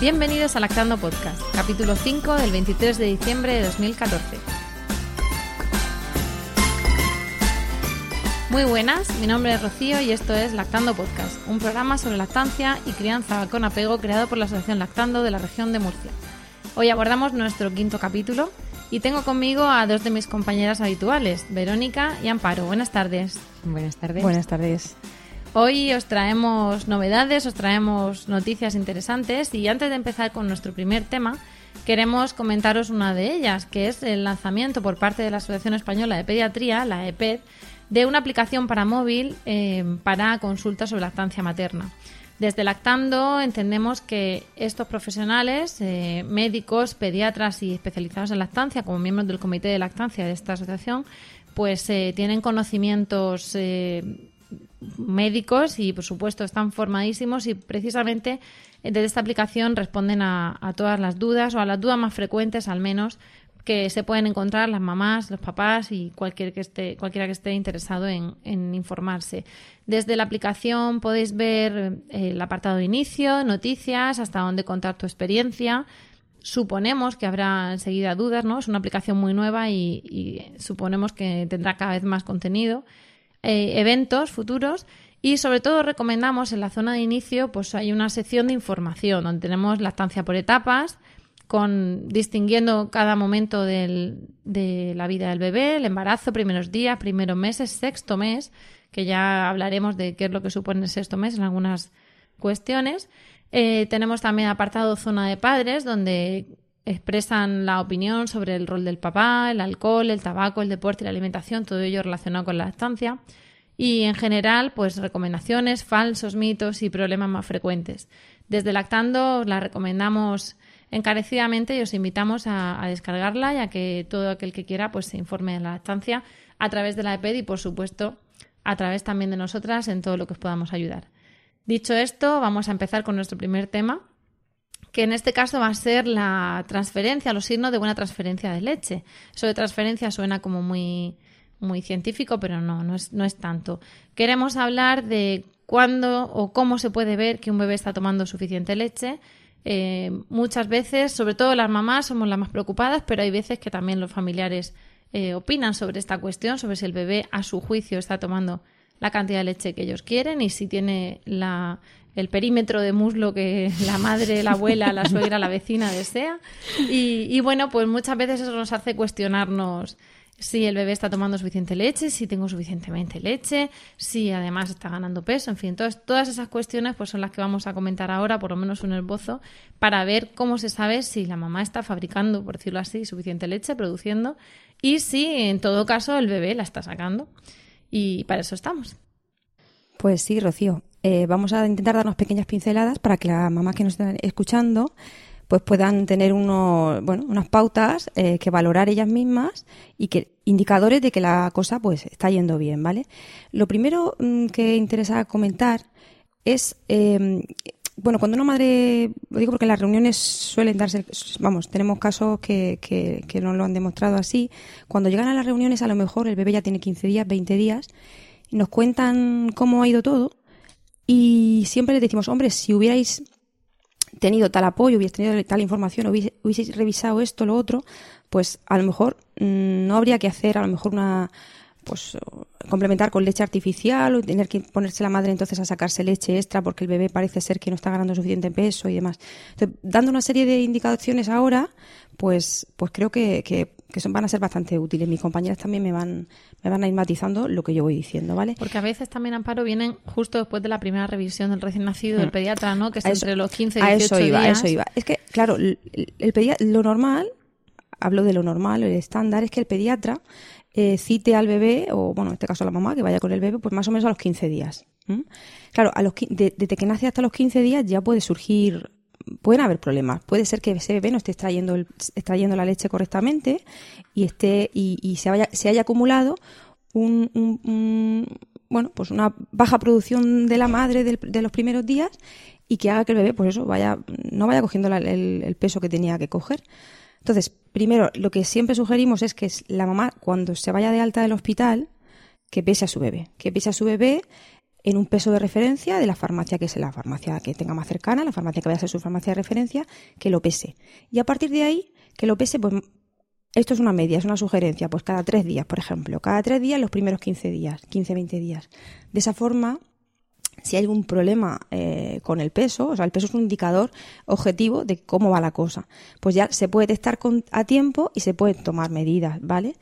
Bienvenidos a Lactando Podcast, capítulo 5 del 23 de diciembre de 2014. Muy buenas, mi nombre es Rocío y esto es Lactando Podcast, un programa sobre lactancia y crianza con apego creado por la Asociación Lactando de la región de Murcia. Hoy abordamos nuestro quinto capítulo y tengo conmigo a dos de mis compañeras habituales, Verónica y Amparo. Buenas tardes. Buenas tardes. Buenas tardes. Hoy os traemos novedades, os traemos noticias interesantes y antes de empezar con nuestro primer tema, queremos comentaros una de ellas, que es el lanzamiento por parte de la Asociación Española de Pediatría, la EPED, de una aplicación para móvil eh, para consultas sobre lactancia materna. Desde Lactando entendemos que estos profesionales, eh, médicos, pediatras y especializados en lactancia, como miembros del comité de lactancia de esta asociación, pues eh, tienen conocimientos médicos y, por supuesto, están formadísimos y precisamente desde esta aplicación responden a, todas las dudas o a las dudas más frecuentes, al menos, que se pueden encontrar las mamás, los papás y cualquier que esté, cualquiera que esté interesado en, informarse. Desde la aplicación podéis ver eh, el apartado de inicio, noticias, hasta dónde contar tu experiencia. Suponemos que habrá enseguida dudas, ¿no? Es una aplicación muy nueva y suponemos que tendrá cada vez más contenido. Eh, eventos futuros y sobre todo recomendamos en la zona de inicio pues hay una sección de información donde tenemos lactancia por etapas con distinguiendo cada momento de la vida del bebé, el embarazo, primeros días, primeros meses, sexto mes, que ya hablaremos de qué es lo que supone el sexto mes en algunas cuestiones. Eh, tenemos también apartado zona de padres, donde expresan la opinión sobre el rol del papá, el alcohol, el tabaco, el deporte y la alimentación, todo ello relacionado con la lactancia. Y en general, pues recomendaciones, falsos mitos y problemas más frecuentes. Desde Lactando la recomendamos encarecidamente y os invitamos a, descargarla ya que todo aquel que quiera pues se informe de la lactancia a través de la EPED y por supuesto a través también de nosotras en todo lo que os podamos ayudar. Dicho esto, vamos a empezar con nuestro primer tema, que en este caso va a ser la transferencia, los signos de buena transferencia de leche. Eso de transferencia suena como muy, muy científico, pero no, no es, no es tanto. Queremos hablar de cuándo o cómo se puede ver que un bebé está tomando suficiente leche. Eh, muchas veces, sobre todo las mamás, somos las más preocupadas, pero hay veces que también los familiares eh, opinan sobre esta cuestión, sobre si el bebé a su juicio está tomando la cantidad de leche que ellos quieren y si tiene la, el perímetro de muslo que la madre, la abuela, la suegra, la vecina desea. Y, bueno, pues muchas veces eso nos hace cuestionarnos si el bebé está tomando suficiente leche, si tengo suficientemente leche, si además está ganando peso, en fin, todas, todas esas cuestiones pues son las que vamos a comentar ahora, por lo menos un esbozo, para ver cómo se sabe si la mamá está fabricando, por decirlo así, suficiente leche, produciendo, y si en todo caso el bebé la está sacando. Y para eso estamos. Pues sí, Rocío. Eh, vamos a intentar darnos pequeñas pinceladas para que las mamás que nos están escuchando pues puedan tener unos, bueno, unas pautas eh, que valorar ellas mismas y que indicadores de que la cosa pues está yendo bien, ¿vale? Lo primero mm, que interesa comentar es em, bueno, cuando una madre, lo digo porque las reuniones suelen darse, vamos, tenemos casos que, que, que nos lo han demostrado así, cuando llegan a las reuniones a lo mejor el bebé ya tiene 15 días, 20 días, nos cuentan cómo ha ido todo, y siempre les decimos, hombre, si hubierais tenido tal apoyo, hubierais tenido tal información, hubierais revisado esto, lo otro, pues a lo mejor mm, no habría que hacer a lo mejor una pues complementar con leche artificial o tener que ponerse la madre entonces a sacarse leche extra porque el bebé parece ser que no está ganando suficiente peso y demás. Entonces, dando una serie de indicaciones ahora, pues, pues creo que, que, son, van a ser bastante útiles. Mis compañeras también me van, me van a ir matizando lo que yo voy diciendo, ¿vale? Porque a veces también, Amparo, vienen justo después de la primera revisión del recién nacido del mm. pediatra, ¿no? Que es entre los 15 y 18 a eso iba, días. A eso iba. Es que, claro, el, el lo normal hablo de lo normal, el estándar, es que el pediatra eh, cite al bebé, o bueno, en este caso a la mamá, que vaya con el bebé, pues más o menos a los 15 días. Claro, a los, desde que nace hasta los 15 días ya puede surgir pueden haber problemas. Puede ser que ese bebé no esté extrayendo, extrayendo la leche correctamente y esté y, se, haya, se haya acumulado un, bueno, pues una baja producción de la madre de los primeros días y que haga que el bebé, pues eso, vaya, no vaya cogiendo el, peso que tenía que coger. Entonces, primero, lo que siempre sugerimos es que la mamá, cuando se vaya de alta del hospital, que pese a su bebé, que pese a su bebé en un peso de referencia de la farmacia que es la farmacia que tenga más cercana, la farmacia que vaya a ser su farmacia de referencia, que lo pese. Y a partir de ahí, que lo pese, pues esto es una media, es una sugerencia, pues cada tres días, por ejemplo, cada tres días los primeros 15 días, 15, 20 días. De esa forma, si hay algún problema eh, con el peso, o sea, el peso es un indicador objetivo de cómo va la cosa, pues ya se puede testar a tiempo y se pueden tomar medidas, ¿vale?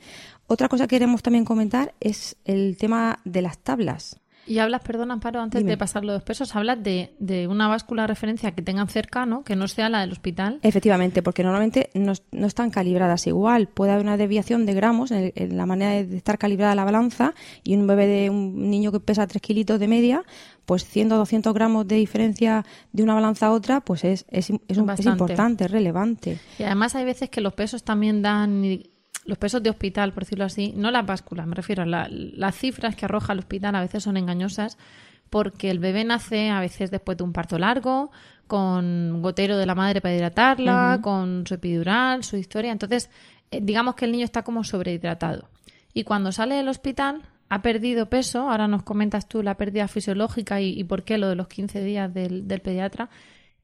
Otra cosa que queremos también comentar es el tema de las tablas. Y hablas, perdón, Amparo, antes de pasar los pesos, hablas de, de, una báscula de referencia que tengan cercano, que no sea la del hospital. Efectivamente, porque normalmente no, no están calibradas igual. Puede haber una desviación de gramos en, la manera de estar calibrada la balanza y un bebé de un niño que pesa 3 kilitos de media, pues 100 o 200 gramos de diferencia de una balanza a otra, pues es, es, es, es importante, es relevante. Y además hay veces que los pesos también dan los pesos de hospital, por decirlo así, no las básculas, me refiero a las cifras que arroja el hospital a veces son engañosas porque el bebé nace a veces después de un parto largo, con gotero de la madre para hidratarla, con su epidural, su historia. Entonces, eh, digamos que el niño está como sobrehidratado. Y cuando sale del hospital, ha perdido peso. Ahora nos comentas tú la pérdida fisiológica y, por qué lo de los 15 días del, del pediatra.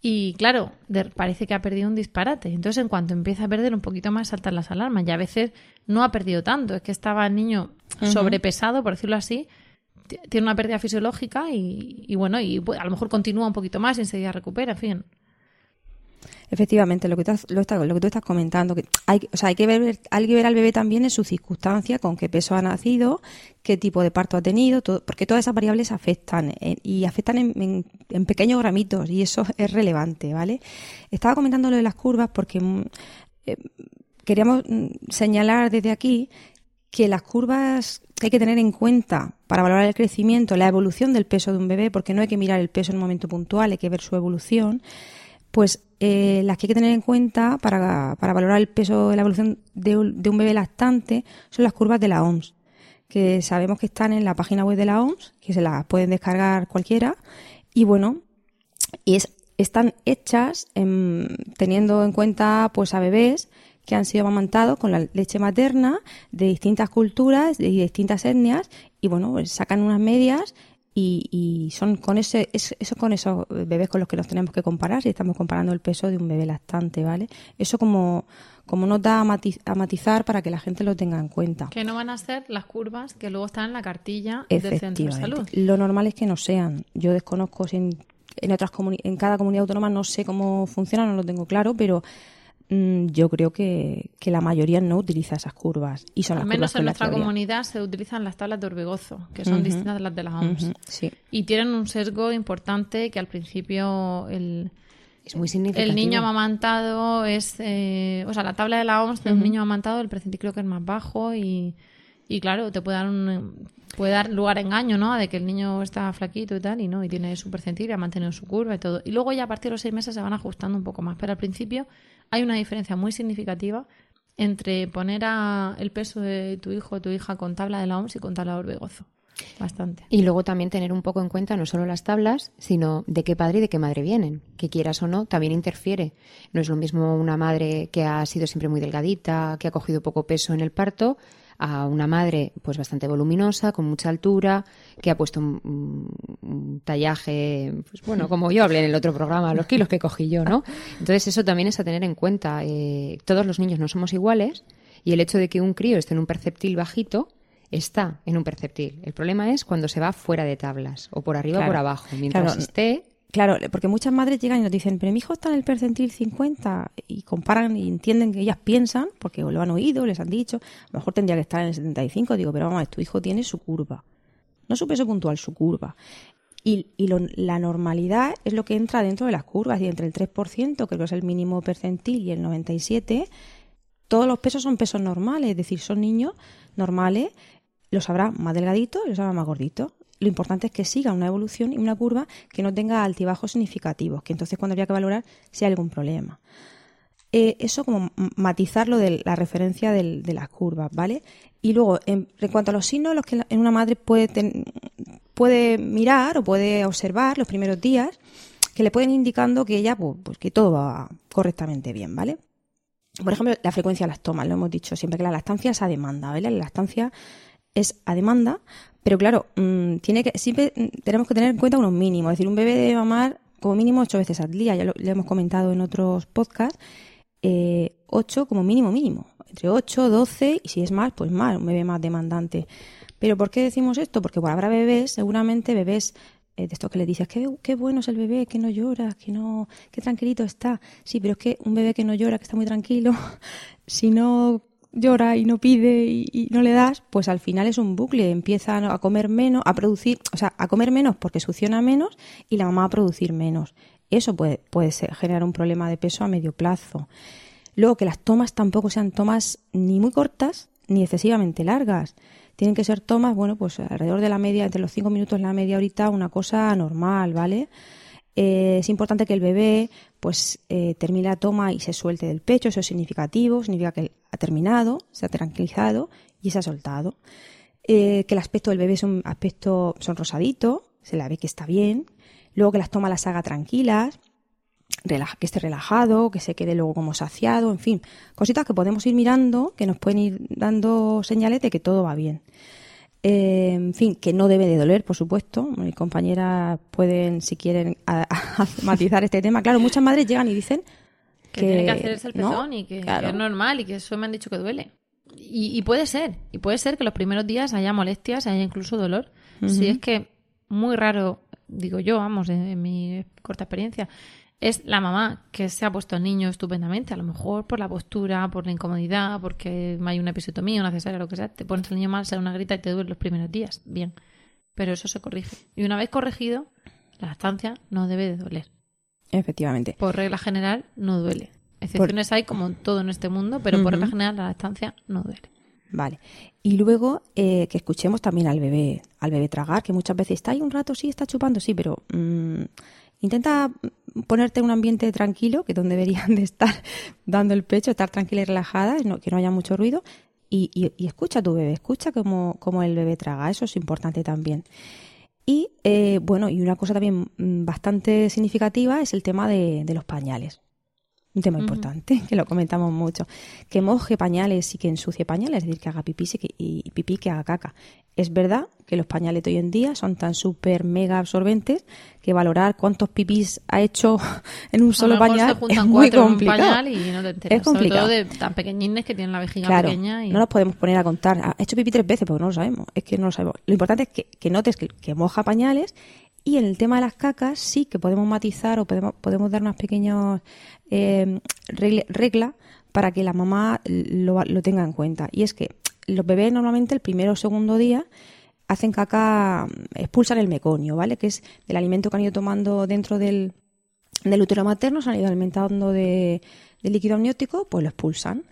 Y claro, parece que ha perdido un disparate. Entonces, en cuanto empieza a perder un poquito más, saltan las alarmas. Y a veces no ha perdido tanto. Es que estaba el niño sobrepesado, por decirlo así. Tiene una pérdida fisiológica y, bueno, y a lo mejor continúa un poquito más y enseguida recupera, en fin. Efectivamente, lo que, tú, lo, lo que tú estás comentando, que hay, o sea, hay que ver, hay que ver al bebé también en su circunstancia, con qué peso ha nacido, qué tipo de parto ha tenido, porque todas esas variables afectan eh, y afectan en, en, pequeños gramitos y eso es relevante, ¿vale? Estaba comentando lo de las curvas porque mm, eh, queríamos mm, señalar desde aquí que las curvas que hay que tener en cuenta para valorar el crecimiento, la evolución del peso de un bebé, porque no hay que mirar el peso en un momento puntual, hay que ver su evolución, pues eh, las que hay que tener en cuenta para, valorar el peso de la evolución de un, bebé lactante son las curvas de la OMS, que sabemos que están en la página web de la OMS, que se las pueden descargar cualquiera. Y bueno, y es, están hechas teniendo en cuenta pues a bebés que han sido amamantados con la leche materna de distintas culturas y distintas etnias y bueno, pues sacan unas medias y, son con ese eso con esos bebés con los que nos tenemos que comparar si estamos comparando el peso de un bebé lactante, ¿vale? Eso como como nos da a, matizar para que la gente lo tenga en cuenta. Que no van a ser las curvas que luego están en la cartilla del centro de salud. Lo normal es que no sean. Yo desconozco si en, en otras en cada comunidad autónoma no sé cómo funciona, no lo tengo claro, pero yo creo que, la mayoría no utiliza esas curvas. Y son Al menos en nuestra comunidad se utilizan las tablas de Orbegozo, que son distintas de las de la OMS. Y tienen un sesgo importante que al principio el, es muy El niño amamantado es, eh, o sea, la tabla de la OMS de un niño amamantado, el precentil creo que es más bajo y, y claro, te puede dar un, puede dar lugar a engaño, ¿no? De que el niño está flaquito y tal, y no, y tiene su percentil, ha mantenido su curva y todo. Y luego ya a partir de los seis meses se van ajustando un poco más, pero al principio hay una diferencia muy significativa entre poner a el peso de tu hijo o tu hija con tabla de la OMS y con tabla de Orbegozo. Bastante. Y luego también tener un poco en cuenta no solo las tablas, sino de qué padre y de qué madre vienen. Que quieras o no, también interfiere. No es lo mismo una madre que ha sido siempre muy delgadita, que ha cogido poco peso en el parto, a una madre pues bastante voluminosa, con mucha altura, que ha puesto un, tallaje, pues bueno, como yo hablé en el otro programa, los kilos que cogí yo, ¿no? Entonces eso también es a tener en cuenta. Eh, todos los niños no somos iguales y el hecho de que un crío esté en un perceptil bajito está en un perceptil. El problema es cuando se va fuera de tablas o por arriba o por abajo. Mientras esté Claro, porque muchas madres llegan y nos dicen, pero mi hijo está en el percentil 50 y comparan y entienden que ellas piensan, porque lo han oído, les han dicho, mejor tendría que estar en el 75, digo, pero vamos, tu hijo tiene su curva. No su peso puntual, su curva. Y, la normalidad es lo que entra dentro de las curvas y entre el 3%, que es el mínimo percentil, y el 97%, todos los pesos son pesos normales, es decir, son niños normales, los habrá más delgaditos y los habrá más gorditos. Lo importante es que siga una evolución y una curva que no tenga altibajos significativos, que entonces cuando habría que valorar si hay algún problema. Eh, eso como matizarlo de la referencia de las curvas, ¿vale? Y luego, en, cuanto a los signos, los que en una madre puede, puede mirar o puede observar los primeros días, que le pueden indicando que ella, pues, pues, que todo va correctamente bien, ¿vale? Por ejemplo, la frecuencia de las tomas, lo hemos dicho siempre que la lactancia es a demanda, ¿vale? La lactancia es a demanda, pero claro, mm, tiene que, siempre mm, tenemos que tener en cuenta unos mínimos, es decir, un bebé debe mamar como mínimo ocho veces al día, ya lo, hemos comentado en otros podcasts, eh, 8 como mínimo mínimo, entre 8, 12 y si es más, pues más, un bebé más demandante. Pero ¿por qué decimos esto? Porque bueno, habrá bebés, seguramente bebés eh, de estos que le dices, qué, qué bueno es el bebé, que no llora, que no, qué tranquilito está. Sí, pero es que un bebé que no llora, que está muy tranquilo, si no llora y no pide y, no le das, pues al final es un bucle, empieza a comer menos, a producir, o sea, a comer menos porque succiona menos y la mamá a producir menos. Eso puede, puede ser, generar un problema de peso a medio plazo. Luego, que las tomas tampoco sean tomas ni muy cortas ni excesivamente largas. Tienen que ser tomas, bueno, pues alrededor de la media, entre los cinco minutos y la media horita, una cosa normal, ¿vale? Eh, es importante que el bebé pues eh, la toma y se suelte del pecho, eso es significativo, significa que ha terminado, se ha tranquilizado y se ha soltado. Eh, que el aspecto del bebé es un aspecto sonrosadito, se la ve que está bien, luego que las tomas las haga tranquilas, que esté relajado, que se quede luego como saciado, en fin, cositas que podemos ir mirando, que nos pueden ir dando señales de que todo va bien. Eh, en fin, que no debe de doler, por supuesto. Mis compañeras pueden, si quieren, matizar este tema. Claro, muchas madres llegan y dicen que, que tiene que hacerse el pezón y que, es normal y que eso me han dicho que duele. Y, puede ser, y puede ser que los primeros días haya molestias, haya incluso dolor. Si es que muy raro digo yo, vamos, en, mi corta experiencia, es la mamá que se ha puesto al niño estupendamente, a lo mejor por la postura, por la incomodidad, porque hay una episiotomía, una cesárea, lo que sea, te pones al niño mal, sale una grita y te duele los primeros días. Bien, pero eso se corrige. Y una vez corregido, la lactancia no debe de doler. Efectivamente. Por regla general, no duele. Excepciones hay como todo en este mundo, pero por regla general la lactancia no duele. Vale. Y luego eh, que escuchemos también al bebé, al bebé tragar, que muchas veces está ahí un rato, sí, está chupando, sí, pero mm, intenta ponerte en un ambiente tranquilo, que donde deberían de estar dando el pecho, estar tranquila y relajada, que no haya mucho ruido, y, escucha a tu bebé, escucha cómo, cómo, el bebé traga, eso es importante también. Y eh, bueno, y una cosa también mm, bastante significativa es el tema de los pañales un tema importante, que lo comentamos mucho, que moje pañales y que ensucie pañales, es decir, que haga pipí y, pipí que haga caca. Es verdad que los pañales de hoy en día son tan súper mega absorbentes que valorar cuántos pipís ha hecho en un solo pañal es muy complicado. y no te enteras. Es complicado. Sobre todo de tan pequeñines que tienen la vejiga claro, pequeña. Y... No nos podemos poner a contar, ha hecho pipí tres veces porque no lo sabemos, es que no lo sabemos. Lo importante es que, que notes que, que moja pañales y en el tema de las cacas sí que podemos matizar o podemos, podemos dar unas pequeñas eh, reglas para que la mamá lo, lo, tenga en cuenta. Y es que los bebés normalmente el primero o segundo día hacen caca, expulsan el meconio, ¿vale? Que es el alimento que han ido tomando dentro del, del útero materno, se han ido alimentando de, de líquido amniótico, pues lo expulsan.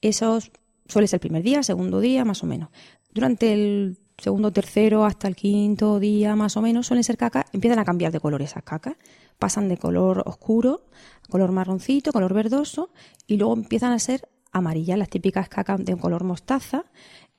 Eso suele ser el primer día, segundo día, más o menos. Durante el segundo, tercero, hasta el quinto día más o menos, suelen ser cacas, empiezan a cambiar de color esas cacas. Pasan de color oscuro, color marroncito, color verdoso, y luego empiezan a ser amarillas, las típicas cacas de un color mostaza,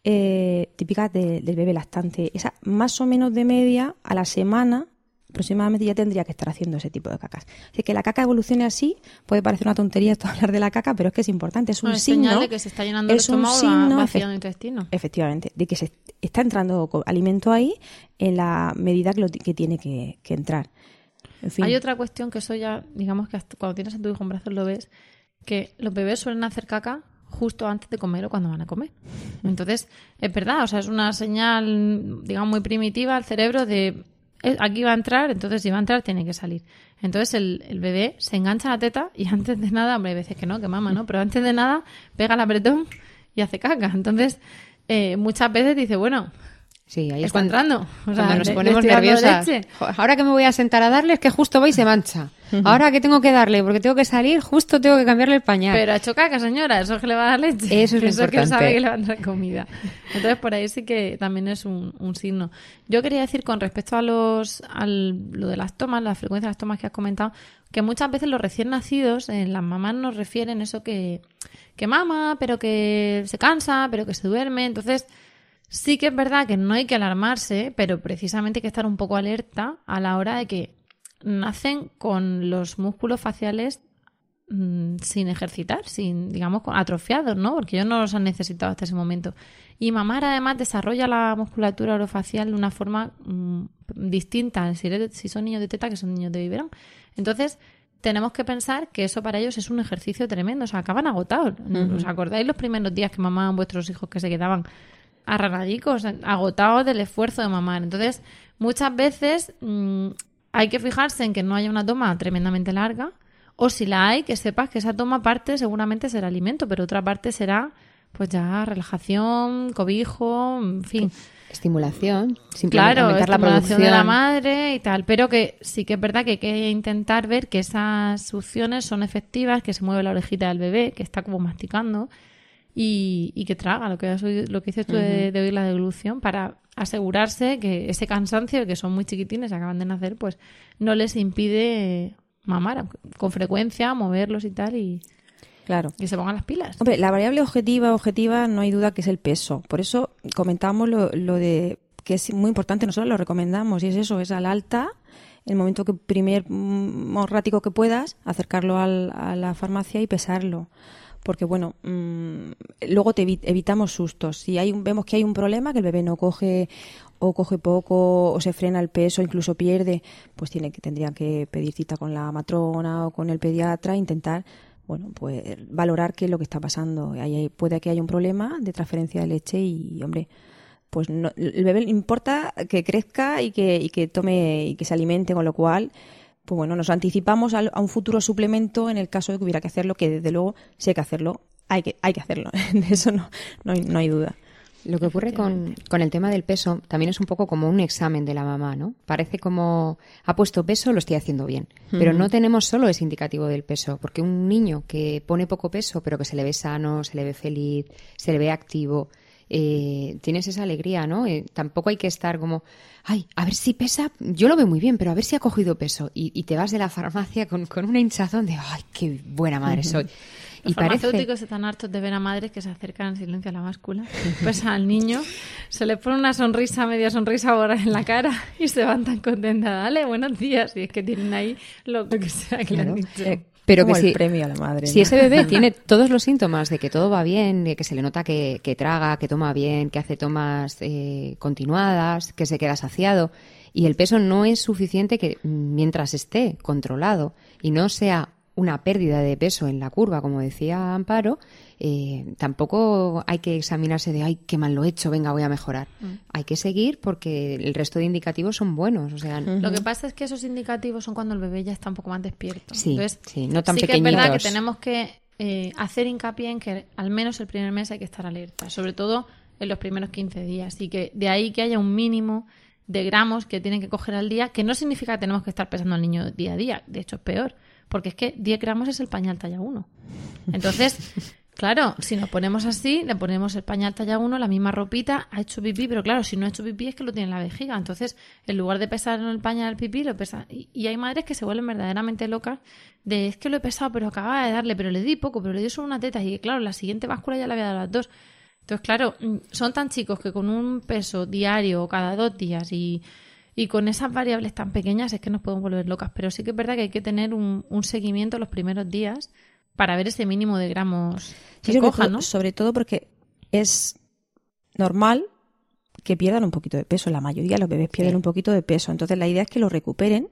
eh, típicas del bebé lactante. Esa más o menos de media a la semana aproximadamente ya tendría que estar haciendo ese tipo de cacas. Así que la caca evolucione así, puede parecer una tontería esto hablar de la caca, pero es que es importante, es un bueno, signo. de que se está llenando el estómago, signo, vaciando intestino. Efectivamente, de que se está entrando alimento ahí en la medida que, lo, que tiene que, que entrar. En fin. Hay otra cuestión que eso ya, digamos que cuando tienes a tu hijo en brazos lo ves, que los bebés suelen hacer caca justo antes de comer o cuando van a comer. Entonces, es verdad, o sea, es una señal, digamos, muy primitiva al cerebro de aquí va a entrar, entonces si va a entrar tiene que salir. Entonces el, el, bebé se engancha a la teta y antes de nada, hombre, hay veces que no, que mama, ¿no? Pero antes de nada pega el apretón y hace caca. Entonces, eh, muchas veces dice, bueno, Sí, ahí es está cuando, entrando. O sea, cuando nos ponemos nerviosas. Ahora que me voy a sentar a darle es que justo va y se mancha. Ahora que tengo que darle porque tengo que salir, justo tengo que cambiarle el pañal. Pero ha hecho caca, señora, eso es que le va a dar leche. Eso es lo Eso que importante. sabe que le va a dar comida. Entonces, por ahí sí que también es un, un signo. Yo quería decir con respecto a los al, lo de las tomas, la frecuencia de las tomas que has comentado, que muchas veces los recién nacidos, eh, las mamás nos refieren eso que, que mama, pero que se cansa, pero que se duerme. Entonces, sí que es verdad que no hay que alarmarse, pero precisamente hay que estar un poco alerta a la hora de que nacen con los músculos faciales mm, sin ejercitar, sin, digamos, atrofiados, ¿no? Porque ellos no los han necesitado hasta ese momento. Y mamar además desarrolla la musculatura orofacial de una forma mm, distinta si, eres- si son niños de teta que son niños de biberón. Entonces, tenemos que pensar que eso para ellos es un ejercicio tremendo. O sea, acaban agotados. ¿Os acordáis los primeros días que mamaban vuestros hijos que se quedaban arranadicos, agotados del esfuerzo de mamar? Entonces, muchas veces mm, hay que fijarse en que no haya una toma tremendamente larga. O si la hay, que sepas que esa toma parte seguramente será alimento, pero otra parte será pues ya relajación, cobijo, en fin. Estimulación, simplemente Claro, aumentar la estimulación producción. de la madre y tal, pero que sí que es verdad que hay que intentar ver que esas succiones son efectivas, que se mueve la orejita del bebé, que está como masticando y, y que traga, lo que, has oído- lo que dices tú de, de oír la deglución, para asegurarse que ese cansancio, que son muy chiquitines, acaban de nacer, pues no les impide mamar con frecuencia, moverlos y tal, y Claro. que se pongan las pilas. Hombre, la variable objetiva, objetiva, no hay duda que es el peso. Por eso comentamos lo, lo de que es muy importante, nosotros lo recomendamos, y es eso, es al alta, el momento que primer mm, rático que puedas, acercarlo al- a la farmacia y pesarlo. Porque bueno, mm, luego te evi- evitamos sustos. Si hay un- vemos que hay un problema, que el bebé no coge o coge poco o se frena el peso, incluso pierde, pues tiene que tendría que pedir cita con la matrona o con el pediatra, e intentar bueno, pues valorar qué es lo que está pasando. Puede que haya un problema de transferencia de leche y, hombre, pues no, el bebé importa que crezca y que, y que tome y que se alimente, con lo cual, pues bueno, nos anticipamos a, un futuro suplemento en el caso de que hubiera que hacerlo, que desde luego, si hay que hacerlo, hay que, hay que hacerlo. De eso no, no, hay, no hay duda. Lo que ocurre con, con el tema del peso también es un poco como un examen de la mamá, ¿no? Parece como ha puesto peso, lo estoy haciendo bien. Pero no tenemos solo ese indicativo del peso, porque un niño que pone poco peso, pero que se le ve sano, se le ve feliz, se le ve activo, eh, tienes esa alegría, ¿no? Eh, tampoco hay que estar como, ay, a ver si pesa, yo lo veo muy bien, pero a ver si ha cogido peso. Y, y te vas de la farmacia con, con una hinchazón de, ay, qué buena madre soy. Los Y parece, farmacéuticos están hartos de ver a madres que se acercan en silencio a la báscula. Pues al niño se le pone una sonrisa, media sonrisa borra en la cara y se van tan contentas. Dale, buenos días. Y es que tienen ahí lo que sea que le han Claro. dicho. Eh, Pero como que el si- premio a la madre. Si ¿no? ese bebé tiene todos los síntomas de que todo va bien, de que se le nota que, que traga, que toma bien, que hace tomas eh, continuadas, que se queda saciado, y el peso no es suficiente que mientras esté controlado y no sea una pérdida de peso en la curva, como decía Amparo, eh, tampoco hay que examinarse de, ay, qué mal lo he hecho, venga, voy a mejorar. Hay que seguir porque el resto de indicativos son buenos. O sea, Lo que pasa es que esos indicativos son cuando el bebé ya está un poco más despierto. Sí, Entonces, sí, no tan sí que es verdad que tenemos que eh, hacer hincapié en que al menos el primer mes hay que estar alerta, sobre todo en los primeros 15 días. Y que de ahí que haya un mínimo de gramos que tienen que coger al día, que no significa que tenemos que estar pesando al niño día a día, de hecho es peor, porque es que 10 gramos es el pañal talla 1. Entonces, claro, si nos ponemos así, le ponemos el pañal talla 1, la misma ropita, ha hecho pipí, pero claro, si no ha hecho pipí es que lo tiene en la vejiga. Entonces, en lugar de pesar en el pañal el pipí, lo pesa. Y, hay madres que se vuelven verdaderamente locas de es que lo he pesado, pero acababa de darle, pero le di poco, pero le di solo una teta. Y claro, la siguiente báscula ya le había dado las dos. Entonces, claro, mm, son tan chicos que con un peso diario o cada dos días y, y con esas variables tan pequeñas es que nos podemos volver locas. Pero sí que es verdad que hay que tener un, un seguimiento los primeros días para ver ese mínimo de gramos que Sí, sobre, cojan, todo, ¿no? sobre todo porque es normal que pierdan un poquito de peso. La mayoría de los bebés pierden Sí. un poquito de peso. Entonces la idea es que lo recuperen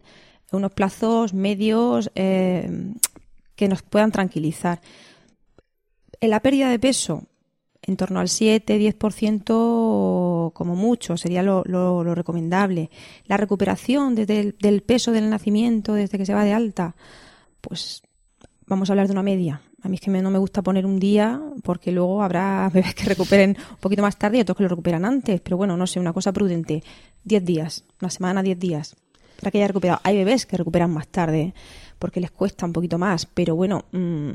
en unos plazos medios eh, que nos puedan tranquilizar. En la pérdida de peso, en torno al 7-10% como mucho, sería lo, lo- lo recomendable. La recuperación desde el, del peso del nacimiento, desde que se va de alta, pues vamos a hablar de una media. A mí es que no me gusta poner un día porque luego habrá bebés que recuperen un poquito más tarde y otros que lo recuperan antes. Pero bueno, no sé, una cosa prudente. 10 días, una semana, 10 días. Para que haya recuperado. Hay bebés que recuperan más tarde porque les cuesta un poquito más. Pero bueno, mm,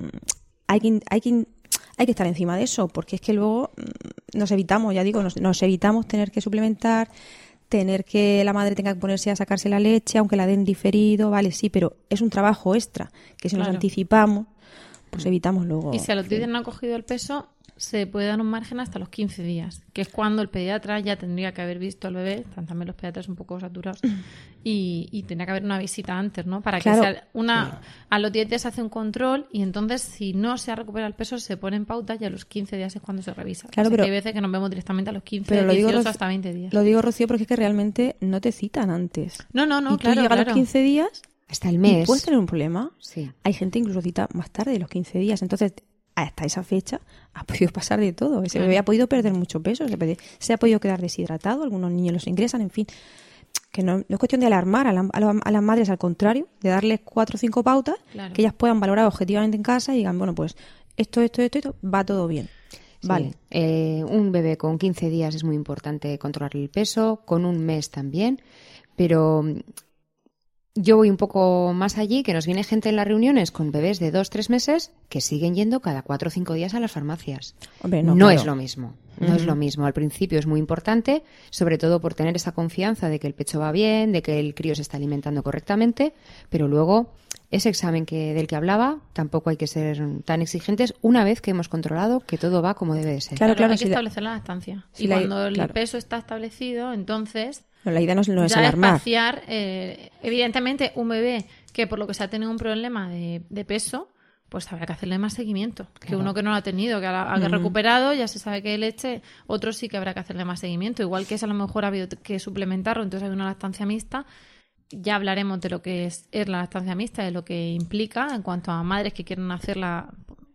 hay que, hay que hay que estar encima de eso, porque es que luego mm, nos evitamos, ya digo, nos evitamos tener que suplementar, tener que la madre tenga que ponerse a sacarse la leche, aunque la den diferido, vale, sí, pero es un trabajo extra, que si nos anticipamos, pues evitamos luego. Y si a los 10 días no ha cogido el peso, se puede dar un margen hasta los 15 días, que es cuando el pediatra ya tendría que haber visto al bebé, están también los pediatras un poco saturados, y, y tendría que haber una visita antes, ¿no? Para que sea una, a los 10 días se hace un control y entonces si no se ha recuperado el peso se pone en pauta y a los 15 días es cuando se revisa. Claro, O sea, pero- que hay veces que nos vemos directamente a los 15, Pero lo digo, 18 Roci- hasta 20 días. Lo digo, Rocío, porque es que realmente no te citan antes. No, no, no, y tú claro, llegas a claro. los 15 días Hasta el y mes. puedes tener un problema. Sí. Hay gente incluso cita más tarde de los 15 días. Entonces, hasta esa fecha ha podido pasar de todo. Ese bebé ha podido perder mucho peso, se, se ha podido quedar deshidratado, algunos niños los ingresan, en fin. Que no, no es cuestión de alarmar a, la- a la- a las madres, al contrario, de darles cuatro o cinco pautas Claro. que ellas puedan valorar objetivamente en casa y digan, bueno, pues esto, esto, esto, esto, va todo bien. Sí. Vale. Eh, un bebé con 15 días es muy importante controlarle el peso, con un mes también, pero yo voy un poco más allí, que nos viene gente en las reuniones con bebés de 2-3 meses que siguen yendo cada 4 o 5 días a las farmacias. Hombre, no no, es lo mismo. No es lo mismo. Al principio es muy importante, sobre todo por tener esa confianza de que el pecho va bien, de que el crío se está alimentando correctamente, pero luego ese examen que del que hablaba tampoco hay que ser tan exigentes una vez que hemos controlado que todo va como debe de ser. Claro, claro, hay si que la- establecer la lactancia. si y la- cuando el claro. peso está establecido, entonces la idea no es, no es alarmar. espaciar. eh, evidentemente, un bebé que por lo que se ha tenido un problema de, de peso, pues habrá que hacerle más seguimiento. Que uno que no lo ha tenido, que ha, ha recuperado, ya se sabe que hay leche, otro sí que habrá que hacerle más seguimiento. Igual que es a lo mejor ha habido que suplementarlo, entonces hay una lactancia mixta. Ya hablaremos de lo que es, es la lactancia mixta, de lo que implica en cuanto a madres que quieren hacerla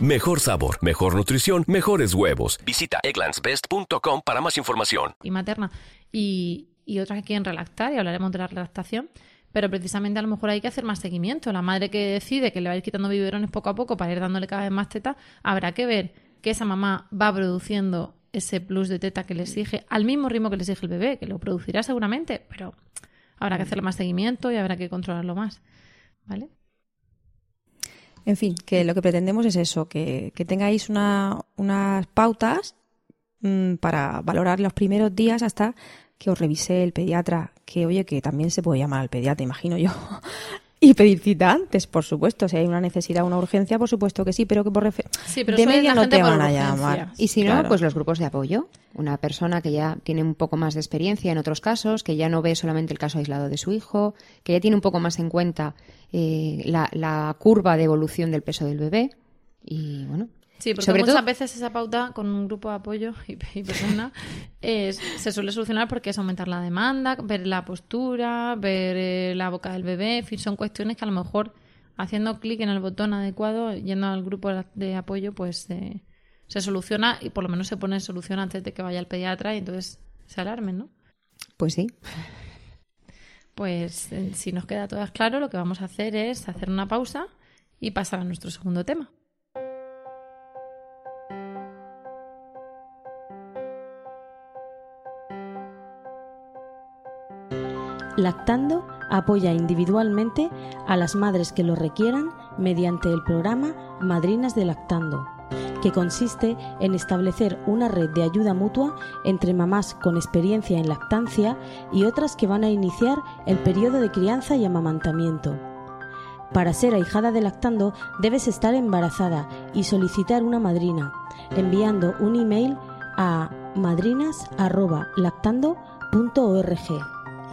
Mejor sabor, mejor nutrición, mejores huevos. Visita egglandsbest.com para más información. y materna y, y otras que quieren relactar y hablaremos de la relactación pero precisamente a lo mejor hay que hacer más seguimiento la madre que decide que le va a ir quitando biberones poco a poco para ir dándole cada vez más teta habrá que ver que esa mamá va produciendo ese plus de teta que le exige al mismo ritmo que le exige el bebé que lo producirá seguramente pero habrá que hacerle más seguimiento y habrá que controlarlo más ¿vale? En fin, que lo que pretendemos es eso, que, que tengáis una- unas pautas mm, para valorar los primeros días hasta que os revise el pediatra, que oye, que también se puede llamar al pediatra, imagino yo, y pedir cita antes, por supuesto. Si hay una necesidad, una urgencia, por supuesto que sí, pero que por refe- Sí, pero de media no te van a llamar. Y si no, pues los grupos de apoyo. Una persona que ya tiene un poco más de experiencia en otros casos, que ya no ve solamente el caso aislado de su hijo, que ya tiene un poco más en cuenta eh, la, la curva de evolución del peso del bebé. Y bueno, Sí, porque sobre muchas todo, veces esa pauta con un grupo de apoyo y, y persona es- se suele solucionar porque es aumentar la demanda, ver la postura, ver eh, la boca del bebé, en fin, son cuestiones que a lo mejor haciendo clic en el botón adecuado, yendo al grupo de apoyo, pues eh, se soluciona y por lo menos se pone en solución antes de que vaya al pediatra y entonces se alarmen, ¿no? pues sí. Pues eh, si nos queda todas claro, lo que vamos a hacer es hacer una pausa y pasar a nuestro segundo tema. Lactando apoya individualmente a las madres que lo requieran mediante el programa Madrinas de Lactando, que consiste en establecer una red de ayuda mutua entre mamás con experiencia en lactancia y otras que van a iniciar el periodo de crianza y amamantamiento. Para ser ahijada de lactando debes estar embarazada y solicitar una madrina, enviando un email a madrinas.lactando.org,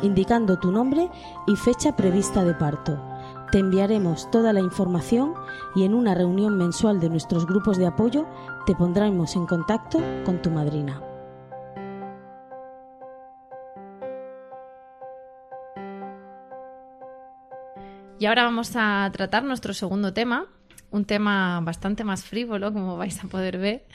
indicando tu nombre y fecha prevista de parto. Te enviaremos toda la información y en una reunión mensual de nuestros grupos de apoyo te pondremos en contacto con tu madrina. Y ahora vamos a tratar nuestro segundo tema, un tema bastante más frívolo, como vais a poder ver,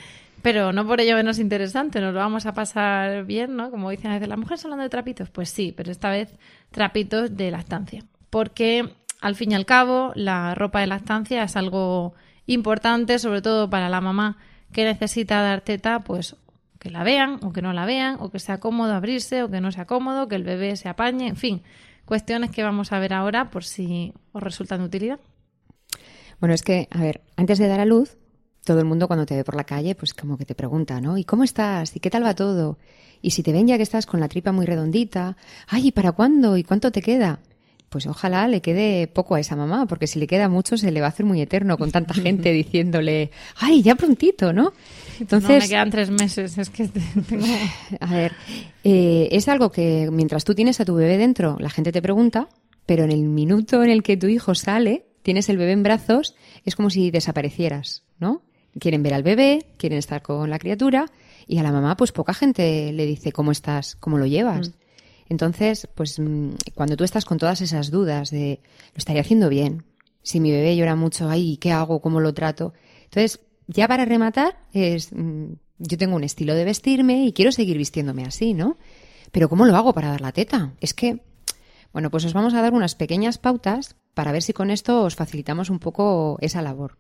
pero no por ello menos interesante, nos lo vamos a pasar bien, ¿no? Como dicen a veces, ¿las mujeres hablando de trapitos? Pues sí, pero esta vez trapitos de lactancia. Porque al fin y al cabo, la ropa de lactancia es algo importante, sobre todo para la mamá que necesita dar teta, pues que la vean o que no la vean, o que sea cómodo abrirse o que no sea cómodo, que el bebé se apañe, en fin, cuestiones que vamos a ver ahora por si os resultan de utilidad. Bueno, es que, a ver, antes de dar a luz, todo el mundo cuando te ve por la calle, pues como que te pregunta, ¿no? ¿Y cómo estás? ¿Y qué tal va todo? Y si te ven ya que estás con la tripa muy redondita, ay, ¿y para cuándo? ¿Y cuánto te queda? Pues ojalá le quede poco a esa mamá, porque si le queda mucho se le va a hacer muy eterno con tanta gente diciéndole, ay, ya prontito, ¿no? Entonces, no, me quedan tres meses, es que tengo... A ver, eh, es algo que mientras tú tienes a tu bebé dentro, la gente te pregunta, pero en el minuto en el que tu hijo sale, tienes el bebé en brazos, es como si desaparecieras, ¿no? Quieren ver al bebé, quieren estar con la criatura y a la mamá pues poca gente le dice cómo estás, cómo lo llevas. Mm. Entonces, pues mm, cuando tú estás con todas esas dudas de lo estaría haciendo bien, si mi bebé llora mucho, ay, ¿qué hago? ¿Cómo lo trato? Entonces, ya para rematar, es mm, yo tengo un estilo de vestirme y quiero seguir vistiéndome así, ¿no? Pero ¿cómo lo hago para dar la teta? Es que, bueno, pues os vamos a dar unas pequeñas pautas para ver si con esto os facilitamos un poco esa labor.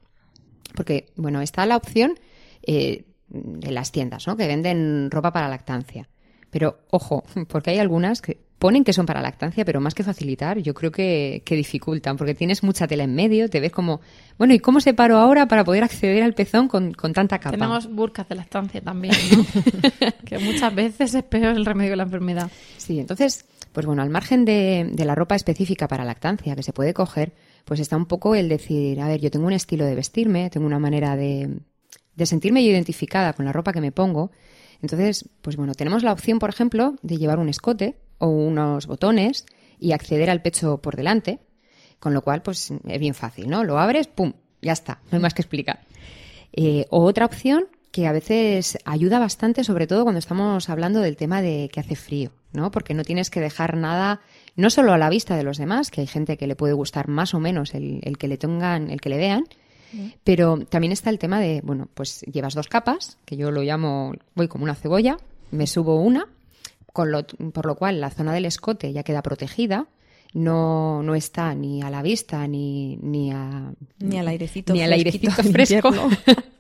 Porque, bueno, está la opción eh, de las tiendas, ¿no? Que venden ropa para lactancia. Pero ojo, porque hay algunas que ponen que son para lactancia, pero más que facilitar, yo creo que, que, dificultan, porque tienes mucha tela en medio, te ves como, bueno, ¿y cómo se paro ahora para poder acceder al pezón con, con tanta capa? Tenemos burcas de lactancia también, ¿no? que muchas veces es peor el remedio de la enfermedad. Sí, entonces, pues bueno, al margen de, de la ropa específica para lactancia que se puede coger, pues está un poco el decir, a ver, yo tengo un estilo de vestirme, tengo una manera de, de sentirme identificada con la ropa que me pongo. Entonces, pues bueno, tenemos la opción, por ejemplo, de llevar un escote o unos botones y acceder al pecho por delante, con lo cual, pues es bien fácil, ¿no? Lo abres, ¡pum! Ya está, no hay más que explicar. Eh, o otra opción que a veces ayuda bastante, sobre todo cuando estamos hablando del tema de que hace frío, ¿no? Porque no tienes que dejar nada no solo a la vista de los demás, que hay gente que le puede gustar más o menos el, que le tengan, el que le vean, pero también está el tema de, bueno, pues llevas dos capas, que yo lo llamo, voy como una cebolla, me subo una, con lo, por lo cual la zona del escote ya queda protegida, no, no está ni a la vista ni, ni, a, ni al airecito, ni al airecito fresco.